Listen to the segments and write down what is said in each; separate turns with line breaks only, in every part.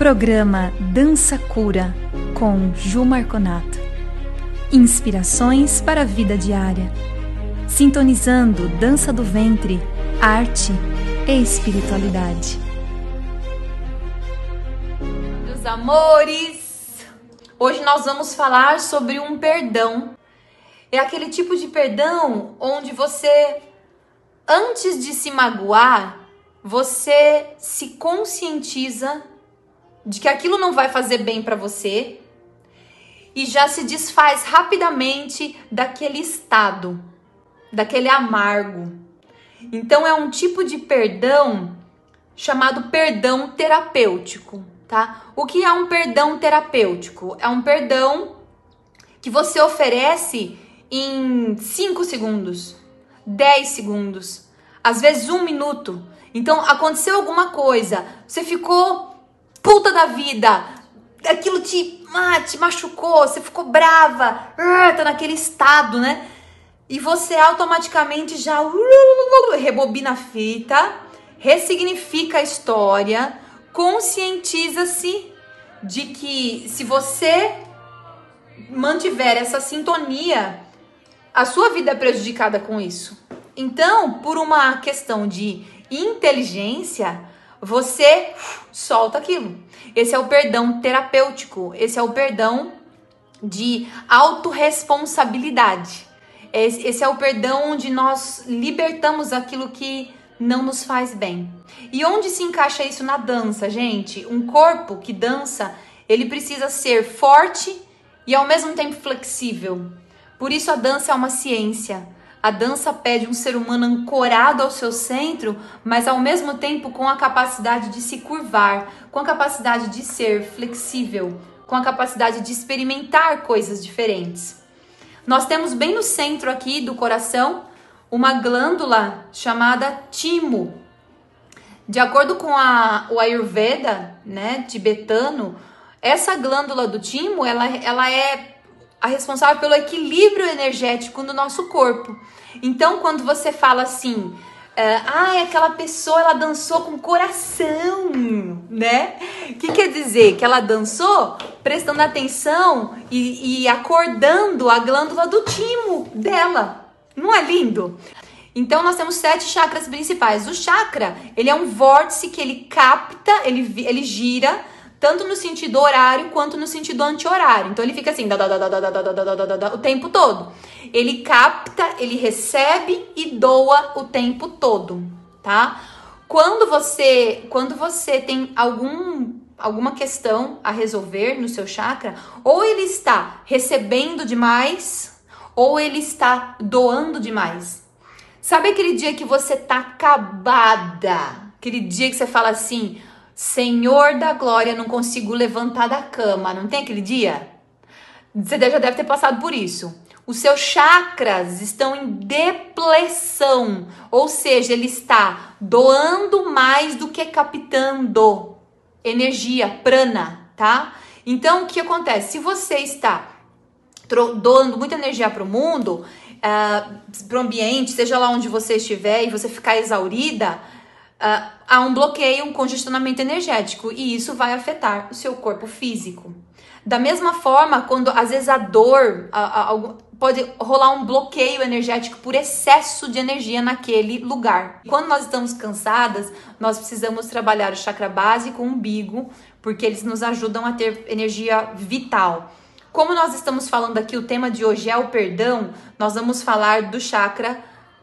Programa Dança Cura com Ju Marconato. Inspirações para a vida diária. Sintonizando dança do ventre, arte e espiritualidade.
Meus amores, hoje nós vamos falar sobre um perdão. É aquele tipo de perdão onde você, antes de se magoar, você se conscientiza de que aquilo não vai fazer bem para você e já se desfaz rapidamente daquele estado, daquele amargo. Então é um tipo de perdão chamado perdão terapêutico, tá? O que é um perdão terapêutico? É um perdão que você oferece em 5 segundos, 10 segundos, às vezes um minuto. Então aconteceu alguma coisa, você ficou puta da vida, aquilo te, ah, te machucou, você ficou brava, ah, tá naquele estado, né? E você automaticamente já rebobina a fita, ressignifica a história, conscientiza-se de que se você mantiver essa sintonia, a sua vida é prejudicada com isso. Então, por uma questão de inteligência, você solta aquilo. Esse é o perdão terapêutico, esse é o perdão de autorresponsabilidade. Esse é o perdão onde nós libertamos aquilo que não nos faz bem. E onde se encaixa isso na dança, gente? Um corpo que dança, ele precisa ser forte e ao mesmo tempo flexível. Por isso a dança é uma ciência. A dança pede um ser humano ancorado ao seu centro, mas ao mesmo tempo com a capacidade de se curvar, com a capacidade de ser flexível, com a capacidade de experimentar coisas diferentes. Nós temos bem no centro aqui do coração uma glândula chamada timo. De acordo com a, o Ayurveda, né, tibetano, essa glândula do timo, ela, ela é a responsável pelo equilíbrio energético do nosso corpo. Então, quando você fala assim, ah, aquela pessoa ela dançou com coração, né? O que quer dizer? Que ela dançou prestando atenção e, e acordando a glândula do timo dela. Não é lindo? Então nós temos sete chakras principais. O chakra, ele é um vórtice que ele capta, ele, ele gira tanto no sentido horário quanto no sentido anti-horário. Então ele fica assim, o tempo todo. Ele capta, ele recebe e doa o tempo todo, tá? Quando você, quando você tem algum alguma questão a resolver no seu chakra, ou ele está recebendo demais, ou ele está doando demais. Sabe aquele dia que você tá acabada? Aquele dia que você fala assim: Senhor da glória, não consigo levantar da cama. Não tem aquele dia? Você já deve ter passado por isso. Os seus chakras estão em depleção, ou seja, ele está doando mais do que captando energia, prana, tá? Então, o que acontece? Se você está doando muita energia para o mundo, uh, para o ambiente, seja lá onde você estiver, e você ficar exaurida, uh, há um bloqueio, um congestionamento energético e isso vai afetar o seu corpo físico. Da mesma forma, quando às vezes a dor, a, a, pode rolar um bloqueio energético por excesso de energia naquele lugar. Quando nós estamos cansadas, nós precisamos trabalhar o chakra básico, o umbigo, porque eles nos ajudam a ter energia vital. Como nós estamos falando aqui, o tema de hoje é o perdão, nós vamos falar do chakra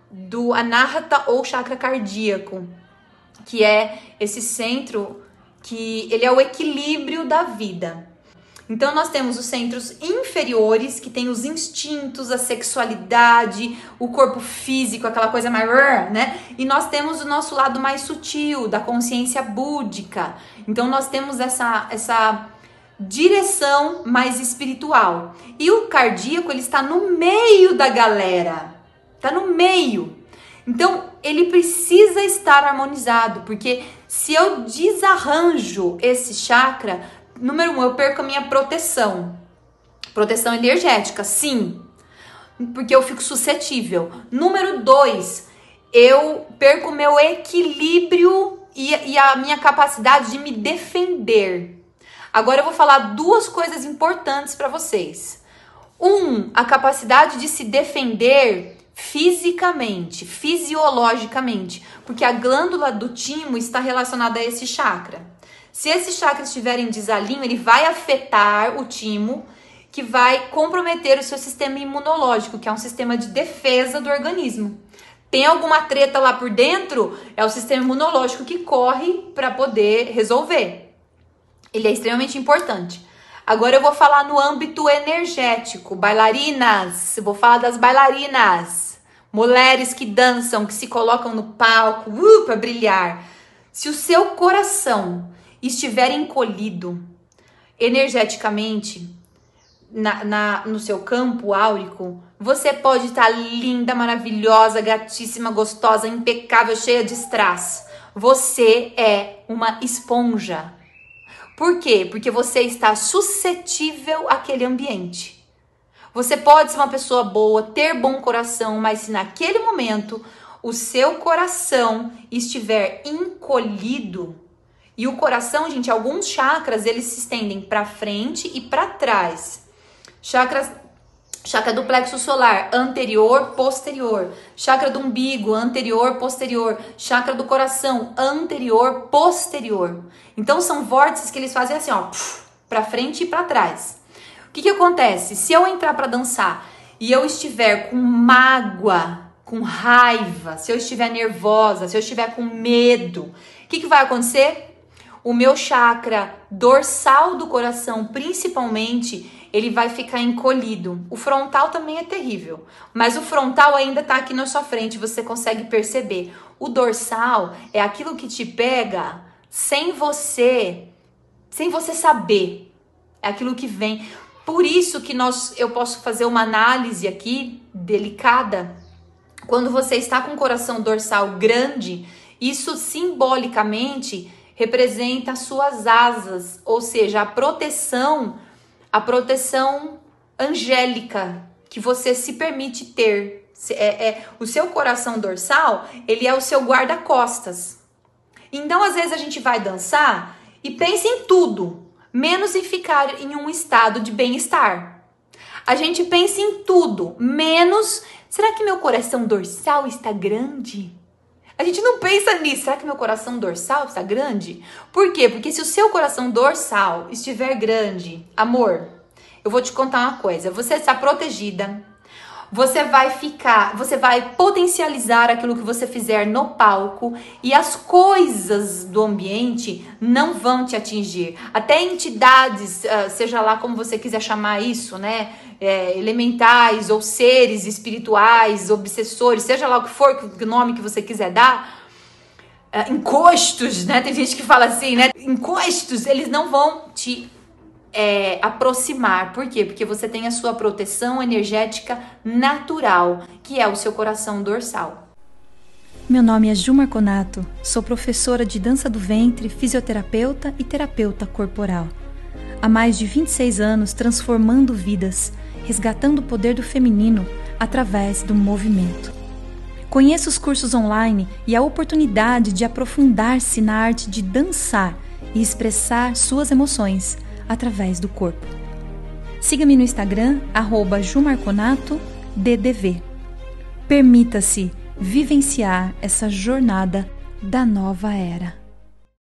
do anahata ou chakra cardíaco que é esse centro que ele é o equilíbrio da vida. Então nós temos os centros inferiores que tem os instintos, a sexualidade, o corpo físico, aquela coisa mais, né? E nós temos o nosso lado mais sutil, da consciência búdica. Então nós temos essa essa direção mais espiritual. E o cardíaco, ele está no meio da galera. Tá no meio. Então, ele precisa estar harmonizado, porque se eu desarranjo esse chakra, número um, eu perco a minha proteção. Proteção energética, sim, porque eu fico suscetível. Número dois, eu perco meu equilíbrio e, e a minha capacidade de me defender. Agora eu vou falar duas coisas importantes para vocês. Um, a capacidade de se defender fisicamente, fisiologicamente, porque a glândula do timo está relacionada a esse chakra. Se esse chakra estiver em desalinho, ele vai afetar o timo, que vai comprometer o seu sistema imunológico, que é um sistema de defesa do organismo. Tem alguma treta lá por dentro, é o sistema imunológico que corre para poder resolver. Ele é extremamente importante. Agora eu vou falar no âmbito energético. Bailarinas, vou falar das bailarinas. Mulheres que dançam, que se colocam no palco uh, para brilhar. Se o seu coração estiver encolhido energeticamente na, na, no seu campo áurico, você pode estar linda, maravilhosa, gatíssima, gostosa, impecável, cheia de strass. Você é uma esponja. Por quê? Porque você está suscetível àquele ambiente. Você pode ser uma pessoa boa, ter bom coração, mas se naquele momento o seu coração estiver encolhido, e o coração, gente, alguns chakras eles se estendem para frente e para trás. Chakras Chakra do plexo solar, anterior, posterior. Chakra do umbigo, anterior, posterior. Chakra do coração, anterior, posterior. Então são vórtices que eles fazem assim, ó, para frente e para trás. Que que acontece? Se eu entrar para dançar e eu estiver com mágoa, com raiva, se eu estiver nervosa, se eu estiver com medo, o que que vai acontecer? O meu chakra dorsal do coração, principalmente, ele vai ficar encolhido. O frontal também é terrível, mas o frontal ainda tá aqui na sua frente, você consegue perceber. O dorsal é aquilo que te pega sem você, sem você saber. É aquilo que vem. Por isso que nós eu posso fazer uma análise aqui delicada. Quando você está com o coração dorsal grande, isso simbolicamente representa as suas asas, ou seja, a proteção a proteção angélica que você se permite ter. É, é, o seu coração dorsal, ele é o seu guarda-costas. Então, às vezes, a gente vai dançar e pensa em tudo, menos em ficar em um estado de bem-estar. A gente pensa em tudo, menos será que meu coração dorsal está grande? A gente não pensa nisso. Será que meu coração dorsal está grande? Por quê? Porque se o seu coração dorsal estiver grande, amor, eu vou te contar uma coisa. Você está protegida. Você vai ficar, você vai potencializar aquilo que você fizer no palco e as coisas do ambiente não vão te atingir. Até entidades, ah, seja lá como você quiser chamar isso, né? é, elementais ou seres espirituais, obsessores, seja lá o que for, o nome que você quiser dar, é, encostos, né? Tem gente que fala assim, né? Encostos, eles não vão te é, aproximar. Por quê? Porque você tem a sua proteção energética natural, que é o seu coração dorsal.
Meu nome é Ju Marconato, sou professora de dança do ventre, fisioterapeuta e terapeuta corporal. Há mais de 26 anos transformando vidas resgatando o poder do feminino através do movimento. Conheça os cursos online e a oportunidade de aprofundar-se na arte de dançar e expressar suas emoções através do corpo. Siga-me no Instagram, jumarconatoddv. Permita-se vivenciar essa jornada da nova era.